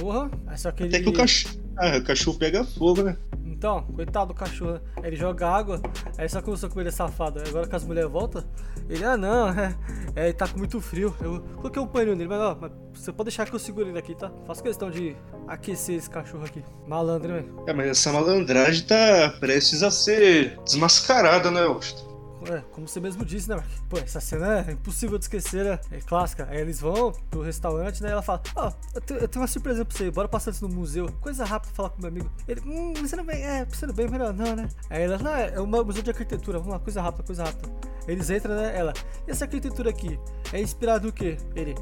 B: Porra, aí só que ele...
A: Até que o cachorro. Ah, o cachorro pega fogo, né?
B: Então, coitado do cachorro, né? Aí ele joga água, aí só começou com ele é safado. Agora que as mulheres voltam, ele, ah não, é, é, ele tá com muito frio. Eu coloquei um paninho nele, mas ó, mas você pode deixar que eu seguro ele aqui, tá? Faço questão de aquecer esse cachorro aqui. Malandro, né?
A: É, mas essa malandragem tá prestes a ser desmascarada, né, Washington?
B: É, como você mesmo disse, né, Mark? Pô, essa cena é impossível de esquecer, né? É clássica. Aí eles vão pro restaurante, né? E ela fala: Ó, eu, tenho- eu tenho uma surpresa pra você, bora passar isso no museu. Coisa rápida falar com meu amigo. Ele, hum, não vem, é, não vem, melhor não, né? Aí ela, não, é um museu de arquitetura, vamos lá, coisa rápida, coisa rápida. Eles entram, né? Ela, e essa arquitetura aqui? É inspirada no quê? Ele,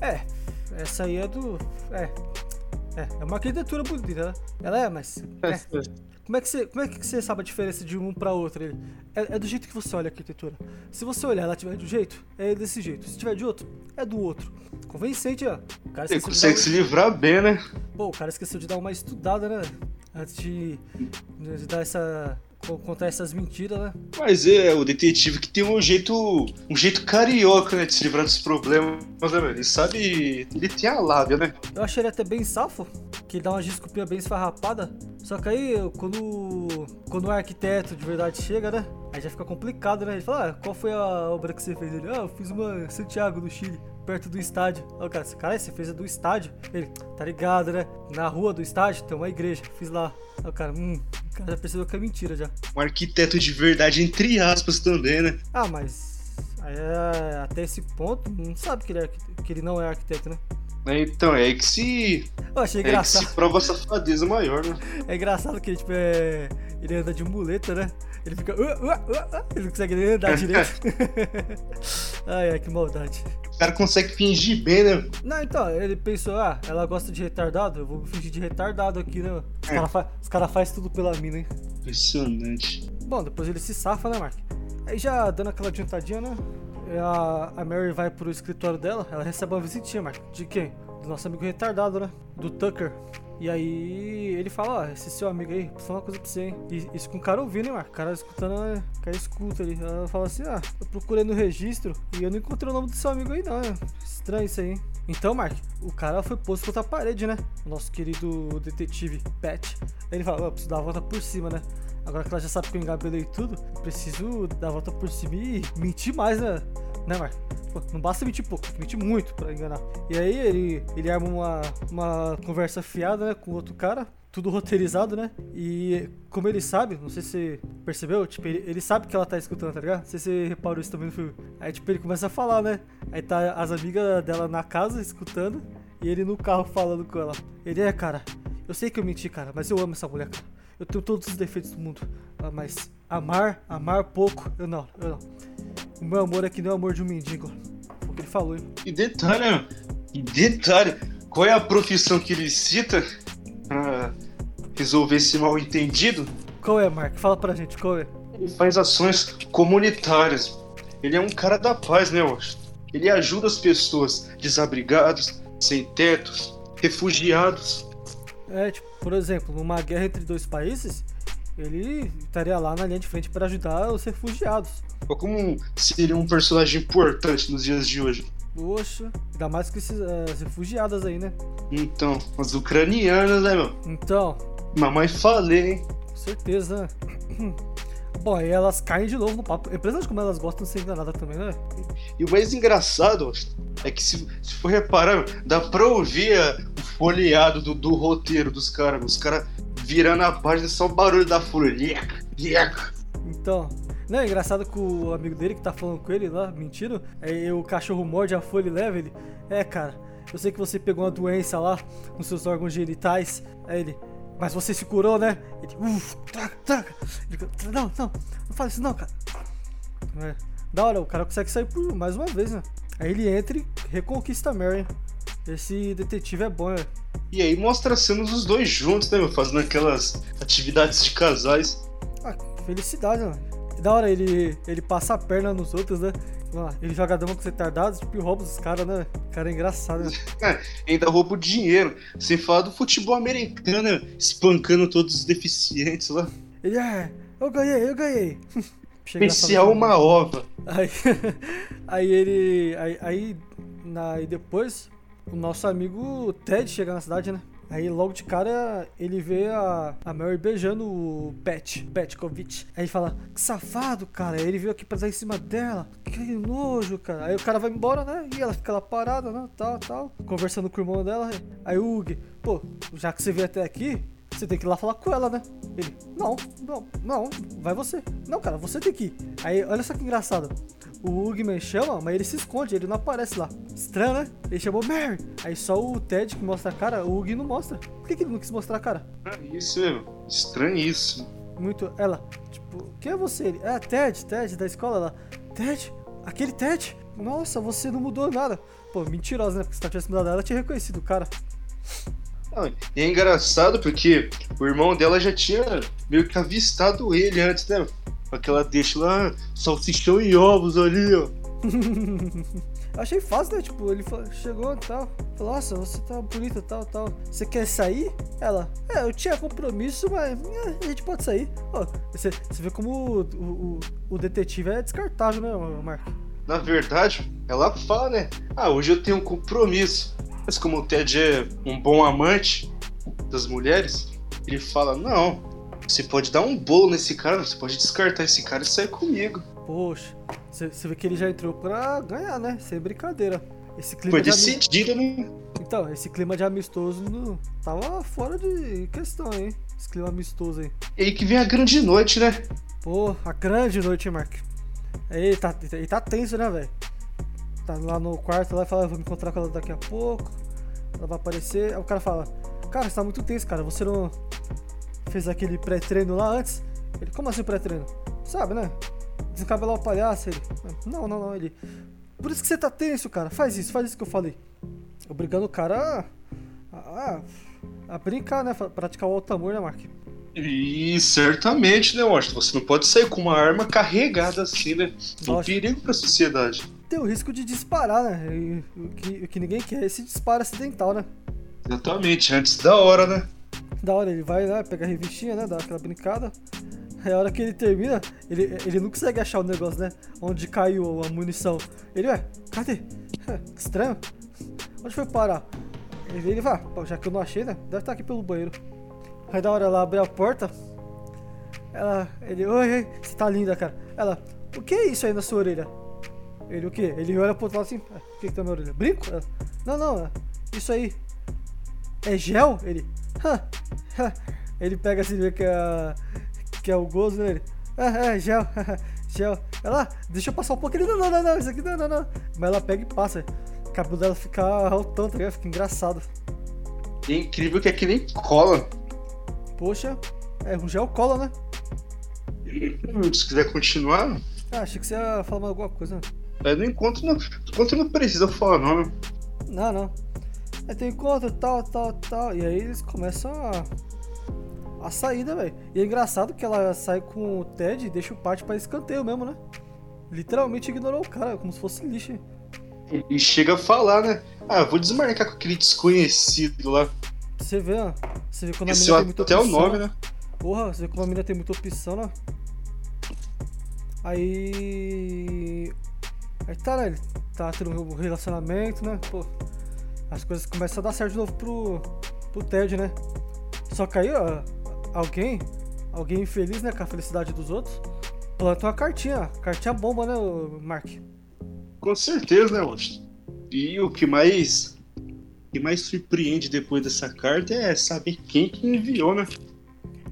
B: é, essa aí é do. É. É, é uma arquitetura bonita, né? Ela é, mas. É, como é, que você, como é que você sabe a diferença de um pra outro? Ele, é, é do jeito que você olha a arquitetura. Se você olhar ela tiver de um jeito, é desse jeito. Se tiver de outro, é do outro. Convincente, ó. O cara
A: consegue
B: dar
A: se livrar bem, né?
B: Pô, o cara esqueceu de dar uma estudada, né? Antes de, de dar essa. Co- contar essas mentiras, né?
A: Mas é o detetive que tem um jeito. um jeito carioca, né? De se livrar dos problemas, né? Ele sabe. Ele tem a lábia, né?
B: Eu achei ele até bem safo, que ele dá uma desculpinha bem esfarrapada. Só que aí, quando, quando o arquiteto de verdade chega, né? Aí já fica complicado, né? Ele fala, ah, qual foi a obra que você fez? Ele, ah, eu fiz uma Santiago, no Chile, perto do estádio. Aí o cara, cara, você fez a do estádio? Ele, tá ligado, né? Na rua do estádio tem uma igreja, fiz lá. Aí o cara, hum, o cara já percebeu que é mentira já.
A: Um arquiteto de verdade, entre aspas, também, né?
B: Ah, mas é, até esse ponto, não sabe que ele, é que ele não é arquiteto, né?
A: É, Então, é aí que se.
B: Eu achei
A: É aí que
B: engraçado.
A: se prova a safadeza maior, né?
B: É engraçado que tipo, é... ele anda de muleta, né? Ele fica. "Uh, uh, uh, uh", ele não consegue nem andar direito. ai, ai, que maldade.
A: O cara consegue fingir bem, né?
B: Não, então, ele pensou, ah, ela gosta de retardado, eu vou fingir de retardado aqui, né? Os
A: É.
B: caras fa os cara fazem tudo pela mina, hein?
A: Impressionante.
B: Bom, depois ele se safa, né, Mark? Aí já dando aquela adiantadinha, né? A, a Mary vai pro escritório dela, ela recebe uma visitinha, Mark. De quem? Do nosso amigo retardado, né? Do Tucker. E aí ele fala, ó, esse seu amigo aí, falar uma coisa pra você, hein? E isso com o cara ouvindo, hein, Mark? O cara escutando, né? O cara escuta ali. Ela fala assim, ah, eu procurei no registro e eu não encontrei o nome do seu amigo aí, não. né? Estranho isso aí, hein? Então, Mark, o cara foi posto contra a parede, né? O nosso querido detetive Pat. Ele fala, ó, preciso dar a volta por cima, né? Agora que ela já sabe que eu engabelei tudo, preciso dar a volta por cima e mentir mais, né? Né, Mark? Pô, não basta mentir pouco, tem que mentir muito pra enganar. E aí ele, ele arma uma, uma conversa fiada, né, com outro cara. tudo roteirizado, né? E como ele sabe, não sei se você percebeu, tipo, ele, ele sabe que ela tá escutando, tá ligado? Não sei se você reparou isso também no filme. Aí, tipo, ele começa a falar, né? Aí tá as amigas dela na casa escutando e ele no carro falando com ela. Ele é, cara, eu sei que eu menti, cara, mas eu amo essa mulher, cara. Eu tenho todos os defeitos do mundo. Ah, mas amar, amar pouco, eu não, eu não. O meu amor é que nem o amor de um mendigo. O que ele falou, hein?
A: E detalhe? E detalhe, qual é a profissão que ele cita pra resolver esse mal entendido?
B: Qual é, Mark? Fala pra gente, qual é?
A: Ele faz ações comunitárias. Ele é um cara da paz, né, Washington? Ele ajuda as pessoas desabrigados, sem tetos, refugiados.
B: É, tipo, por exemplo, numa guerra entre dois países, ele estaria lá na linha de frente para ajudar os refugiados.
A: Como seria um personagem importante nos dias de hoje?
B: Poxa, ainda mais com esses uh, refugiadas aí, né?
A: Então, as ucranianas, né, meu?
B: Então.
A: Mamãe falei, hein?
B: Com certeza, né? Bom, aí elas caem de novo no papo. Impressionante como elas gostam de ser enganadas também, né?
A: E o mais engraçado é que, se, se for reparar, dá pra ouvir o folheado do, do roteiro dos caras. Os caras virando a página, só o barulho da folha.
B: Então, não, é engraçado que o amigo dele que tá falando com ele lá, mentindo, aí o cachorro morde a folha e leva ele. É, cara, eu sei que você pegou uma doença lá nos seus órgãos genitais. Aí ele, mas você se curou, né? Ele, uff, traga, traga. Ele, não, não, não fala isso não, cara. É, da hora, o cara consegue sair por mais uma vez, né? Aí ele entra e reconquista a Mary. Esse detetive é bom, né?
A: E aí mostra as cenas dos dois juntos, né, meu? Fazendo aquelas atividades de casais.
B: Ah, felicidade, mano. Da hora ele, ele passa a perna nos outros, né? Ele joga dama com os retardados, tipo, e rouba os caras, né? O cara é engraçado, né?
A: É, ainda rouba o dinheiro. Sem falar do futebol americano, espancando todos os deficientes lá.
B: Ele é, eu ganhei, eu ganhei.
A: Especial uma ova.
B: Aí, aí ele. Aí, aí, na, aí depois, o nosso amigo Ted chega na cidade, né? Aí logo de cara ele vê a, a Mary beijando o Pet, Petkovic. Aí ele fala, que safado, cara. Ele veio aqui pra dar em cima dela. Que nojo, cara. Aí o cara vai embora, né? E ela fica lá parada, né? Tal, tal. Conversando com o irmão dela. Aí o Hug, pô, já que você veio até aqui, você tem que ir lá falar com ela, né? Ele, não, não, não, vai você. Não, cara, você tem que ir. Aí, olha só que engraçado. O Hugman chama, mas ele se esconde, ele não aparece lá. Estranho, né? Ele chamou Mary. Aí só o Ted que mostra a cara, o Hug não mostra. Por que, que ele não quis mostrar a cara?
A: Isso, estranhíssimo.
B: Muito. Ela, tipo, quem é você? Ele, é, Ted, Ted da escola lá. Ted? Aquele Ted? Nossa, você não mudou nada. Pô, mentirosa, né? Porque se tivesse mudado ela, tinha reconhecido o cara.
A: E é engraçado porque o irmão dela já tinha meio que avistado ele antes, né? Aquela deixa lá, salsichão e ovos ali, ó.
B: Achei fácil, né? Tipo, ele chegou e tal. Falou, nossa, você tá bonita, tal, tal. Você quer sair? Ela, é, eu tinha compromisso, mas é, a gente pode sair. Ó, você, você vê como o, o, o detetive é descartável, né, Marco?
A: Na verdade, ela fala, né? Ah, hoje eu tenho um compromisso. Mas como o Ted é um bom amante das mulheres, ele fala, não, você pode dar um bolo nesse cara, você pode descartar esse cara e sair comigo.
B: Poxa, você vê que ele já entrou pra ganhar, né? Sem brincadeira.
A: Esse clima Foi de decidido, né?
B: Então, esse clima de amistoso não... tava fora de questão, hein? Esse clima amistoso aí.
A: E aí que vem a grande noite, né?
B: Pô, a grande noite, hein, Mark? Aí tá, ele tá tenso, né, velho? Tá lá no quarto lá e fala, vou me encontrar com ela daqui a pouco. Ela vai aparecer. Aí o cara fala, cara, você tá muito tenso, cara. Você não fez aquele pré-treino lá antes? Ele, como assim pré-treino? Sabe, né? Desencabelar o palhaço, ele. Não, não, não, ele. Por isso que você tá tenso, cara. Faz isso, faz isso que eu falei. Obrigando o cara a, a, a brincar, né? Praticar o alto amor, né, Mark?
A: E certamente, né, Washington? Você não pode sair com uma arma carregada assim, né? É um perigo pra sociedade.
B: Tem o risco de disparar, né? E, o, que, o que ninguém quer é esse disparo acidental, né?
A: Exatamente, antes da hora, né?
B: Da hora, ele vai lá, pega a revistinha, né? Dá aquela brincada. Aí a hora que ele termina, ele, ele não consegue achar o negócio, né? Onde caiu a munição. Ele, ué, cadê? É, estranho. Onde foi parar? Ele, ele vai, já que eu não achei, né? Deve estar aqui pelo banheiro. Aí da hora ela abre a porta. Ela, ele, oi, oi, você tá linda, cara. Ela, o que é isso aí na sua orelha? Ele, o que? Ele olha pro outro lado assim, ah, o que que tá na minha orelha? Brinco? Ela, não, não, isso aí é gel? Ele, hã, ele pega assim, vê que é, que é o gozo, né? Ele, ah, é, gel, gel. Ela, deixa eu passar um pouquinho. Não, não, não, não, isso aqui não, não, não. Mas ela pega e passa. O cabelo dela fica altão, tá ligado? Fica engraçado.
A: É incrível que é que nem cola.
B: Poxa, é um gel cola, né?
A: Se quiser continuar,
B: Ah, achei que você ia falar mais alguma coisa.
A: Aí no encontro não, encontro não precisa falar nome.
B: Não, não. Aí tem encontro, tal, tal, tal. E aí eles começam a. A saída, velho. E é engraçado que ela sai com o Ted e deixa o Pat pra escanteio mesmo, né? Literalmente ignorou o cara, como se fosse lixo.
A: E chega a falar, né? Ah, vou desmarcar com aquele desconhecido lá.
B: Você vê, ó. Você vê quando a
A: Esse
B: menina
A: é
B: tem muita
A: até o
B: opção.
A: nome, né?
B: Porra, você vê como a menina tem muita opção, né? Aí. Aí tá, né? Ele tá tendo um relacionamento, né? Pô. As coisas começam a dar certo de novo pro, pro Ted, né? Só que aí, ó, alguém, alguém infeliz, né? Com a felicidade dos outros, planta uma cartinha. Cartinha bomba, né, Mark?
A: Com certeza, né, Washington? E o que mais. O que mais surpreende depois dessa carta é saber quem que enviou, né?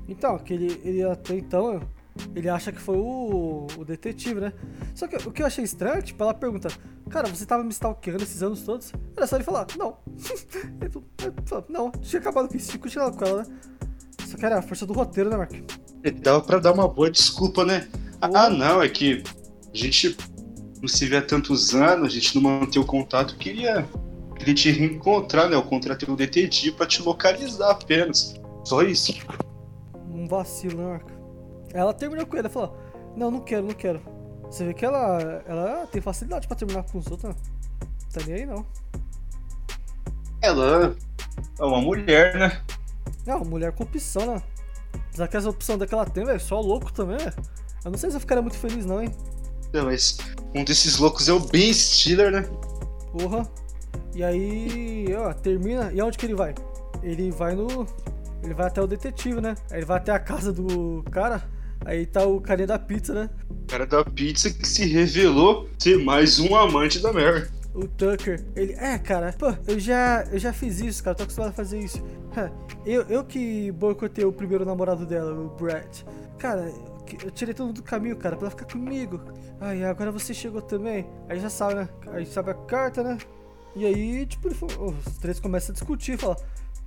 B: Então, que ele, ele até então, ele acha que foi o, o detetive, né? Só que o que eu achei estranho, tipo, ela pergunta, cara, você tava me stalkeando esses anos todos? Era só ele falar, não. Ele falou, não, tinha acabado com isso, tinha continuado com ela, né? Só que era a força do roteiro, né, Mark?
A: Ele dava pra dar uma boa desculpa, né? Ah,
B: Boa.
A: ah, não, é que a gente não se vê há tantos anos, a gente não mantém o contato, queria, queria te reencontrar, né? Eu contratei um detetive pra te localizar apenas. Só isso.
B: Um vacilo, né, Mark? Ela terminou com ele, ela falou, não, não quero, não quero. Você vê que ela, ela tem facilidade pra terminar com os outros, né? Tá nem aí, não.
A: Ela é uma mulher, né?
B: Não, mulher com opção, né? Apesar que essa opção daquela tem, velho, só louco também, velho. Eu não sei se eu ficaria muito feliz, não, hein?
A: Não, mas um desses loucos é o Ben Stiller, né?
B: Porra. E aí, ó, termina. E aonde que ele vai? Ele vai no. Ele vai até o detetive, né? Aí ele vai até a casa do cara. Aí tá o carinha da pizza, né?
A: O cara da pizza que se revelou ser mais um amante da Mary.
B: O Tucker. Ele. É, cara, pô, eu já, eu já fiz isso, cara. Tô acostumado a fazer isso. Eu, eu que boicotei o primeiro namorado dela, o Brett. Cara, eu tirei todo mundo do caminho, cara, pra ela ficar comigo. Ai, agora você chegou também. Aí já sabe, né? Aí sabe a carta, né? E aí, tipo, os três começam a discutir, falar.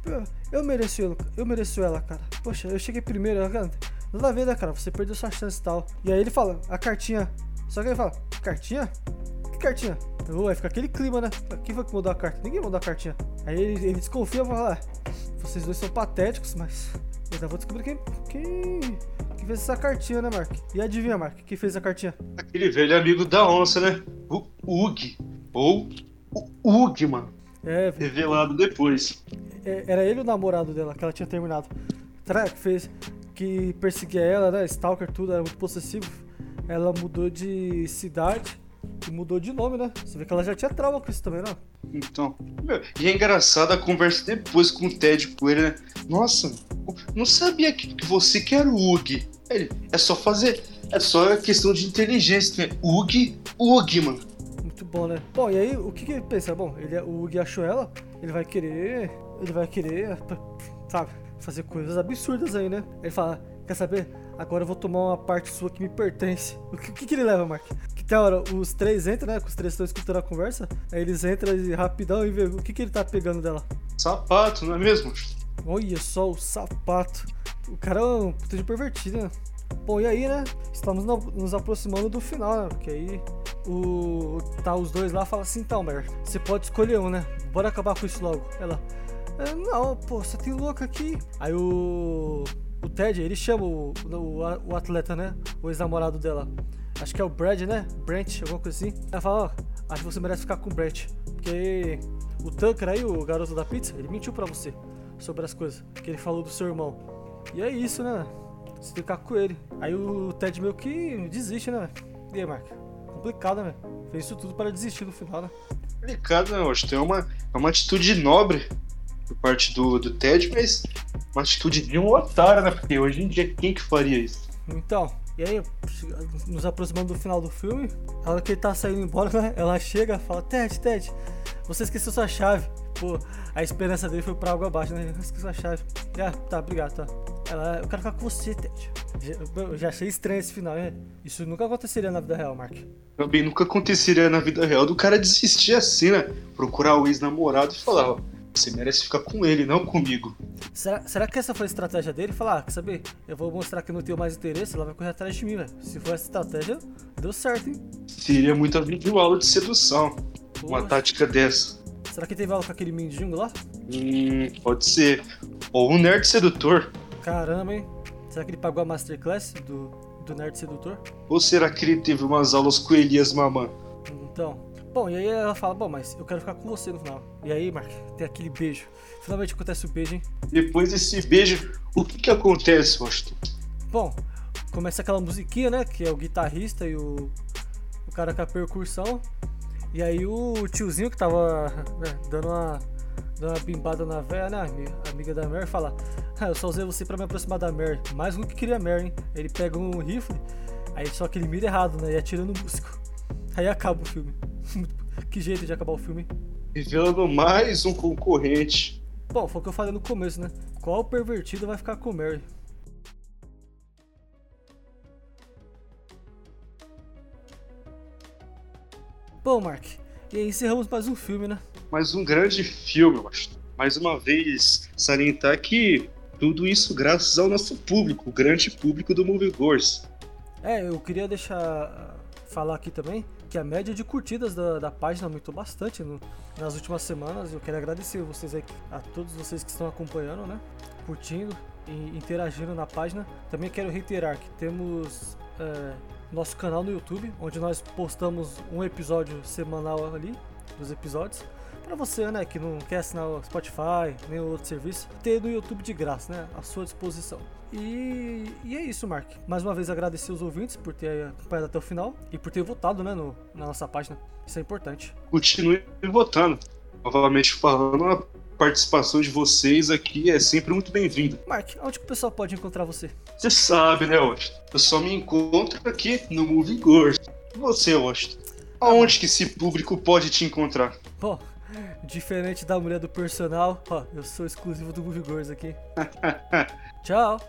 B: "Pô, Eu mereço ela, eu mereço ela, cara. Poxa, eu cheguei primeiro, cara. Nada a ver, né, cara? Você perdeu sua chance e tal. E aí ele fala, a cartinha. Só que ele fala, cartinha? Que cartinha? Então, fica aquele clima, né? Quem foi que mandou a carta? Ninguém mandou a cartinha. Aí ele, ele desconfia e fala, ah, vocês dois são patéticos, mas eu ainda vou descobrir quem, quem, quem fez essa cartinha, né, Mark? E adivinha, Mark, quem fez a cartinha?
A: Aquele velho amigo da onça, né? O Ug. Ou o Ug, mano.
B: É,
A: Revelado depois.
B: é, era ele o namorado dela, que ela tinha terminado. Tra- Que fez, que perseguia ela, né? Stalker, tudo, era muito possessivo. Ela mudou de cidade e mudou de nome, né? Você vê que ela já tinha trauma com isso também, não?
A: Então, meu, e é engraçado a conversa depois com o Ted com ele, né? Nossa, não sabia que, que você que era o Ug. Ele, é só fazer. É só questão de inteligência, né? Ug, Ug, mano.
B: Muito bom, né? Bom, e aí, o que, que ele pensa? Bom, ele, o Gui achou ela, ele vai querer. Ele vai querer, p- sabe, fazer coisas absurdas aí, né? Ele fala: Quer saber? Agora eu vou tomar uma parte sua que me pertence. O que, que, que ele leva, Mark? Que tem hora, os três entram, né? Os três estão escutando a conversa. Aí eles entram e rapidão e vê o que, que ele tá pegando dela.
A: Sapato, não é mesmo?
B: Olha só o sapato. O cara é um puta de pervertido, né? Bom, e aí, né? Estamos no- nos aproximando do final, né? Porque aí o. Tá os dois lá fala assim, então, Mary, você pode escolher um, né? Bora acabar com isso logo. Ela. "É, não, pô, você tem louco aqui. Aí o. O Ted, ele chama o, o, o atleta, né? O ex-namorado dela. Acho que é o Brad, né? Brent, alguma coisa assim. Ela fala, ó, acho que você merece ficar com o Brent. Porque o Tucker aí, o garoto da pizza, ele mentiu pra você sobre as coisas que ele falou do seu irmão. E é isso, né? Tem que ficar com ele. Aí o Ted meio que desiste, né? E aí, Mark? Complicado, né? Fez isso tudo para desistir no final, né?
A: Complicado, né? Acho que é uma, é uma atitude nobre por parte do, do Ted, mas uma atitude de um otário, né? Porque hoje em dia, quem que faria isso?
B: Então, e aí, nos aproximando do final do filme, a hora que ele tá saindo embora, né? Ela chega e fala, Ted, Ted, você esqueceu sua chave. Pô, a esperança dele foi pra água abaixo, né? Esqueci a chave. Ah, tá, obrigado, tá. Ela, eu quero ficar com você, Ted. Eu já achei estranho esse final, né? Isso nunca aconteceria na vida real, Mark.
A: Também nunca aconteceria na vida real do cara desistir assim, né? Procurar o ex-namorado e falar, ó, você merece ficar com ele, não comigo.
B: Será, será que essa foi a estratégia dele? Falar, ah, quer saber? Eu vou mostrar que não tenho mais interesse, ela vai correr atrás de mim, velho. Se for essa estratégia, deu certo, hein?
A: Seria muita aula de sedução. Poxa. Uma tática dessa.
B: Será que teve aula com aquele mendigo lá?
A: Hum, pode ser. Ou um nerd sedutor.
B: Caramba, hein? Será que ele pagou a masterclass do, do nerd sedutor?
A: Ou será que ele teve umas aulas com Elias Mamã?
B: Então. Bom, e aí ela fala, bom, mas eu quero ficar com você no final. E aí, Mark, tem aquele beijo. Finalmente acontece o beijo, hein?
A: Depois desse beijo, o que que acontece, Washington?
B: Bom, começa aquela musiquinha, né? Que é o guitarrista e o, o cara com a percussão. E aí o tiozinho que tava né, dando uma dando uma bimbada na véia, né, amiga da Mary, fala: ah, Eu só usei você pra me aproximar da Mary. Mais um que queria a Mary, hein? Ele pega um rifle, aí só que ele mira errado, né? E atira no músico. Aí acaba o filme. que jeito de acabar o filme.
A: Revelando mais um concorrente.
B: Bom, foi o que eu falei no começo, né? Qual pervertido vai ficar com Mary? Bom, Mark, e aí encerramos mais um filme, né?
A: Mais um grande filme, eu acho. Mais uma vez, salientar que tudo isso graças ao nosso público, o grande público do Movie Goers.
B: É, eu queria deixar falar aqui também que a média de curtidas da, da página aumentou bastante no, nas últimas semanas. Eu quero agradecer vocês aí, a todos vocês que estão acompanhando, né? Curtindo e interagindo na página. Também quero reiterar que temos é, nosso canal no YouTube, onde nós postamos um episódio semanal ali, dos episódios. Para você, né, que não quer assinar o Spotify, nem outro serviço, ter no YouTube de graça, né, à sua disposição. E, e é isso, Mark. Mais uma vez agradecer os ouvintes por ter acompanhado até o final e por ter votado, né, no, na nossa página. Isso é importante.
A: Continue votando. Novamente falando, participação de vocês aqui é sempre muito bem-vinda.
B: Mark, onde que o pessoal pode encontrar você?
A: Você sabe, né, Washington? Eu só me encontro aqui no Movie. E você, Washington? Aonde que esse público pode te encontrar?
B: Bom, diferente da mulher do personal, ó, eu sou exclusivo do Movie Gorge aqui. Tchau!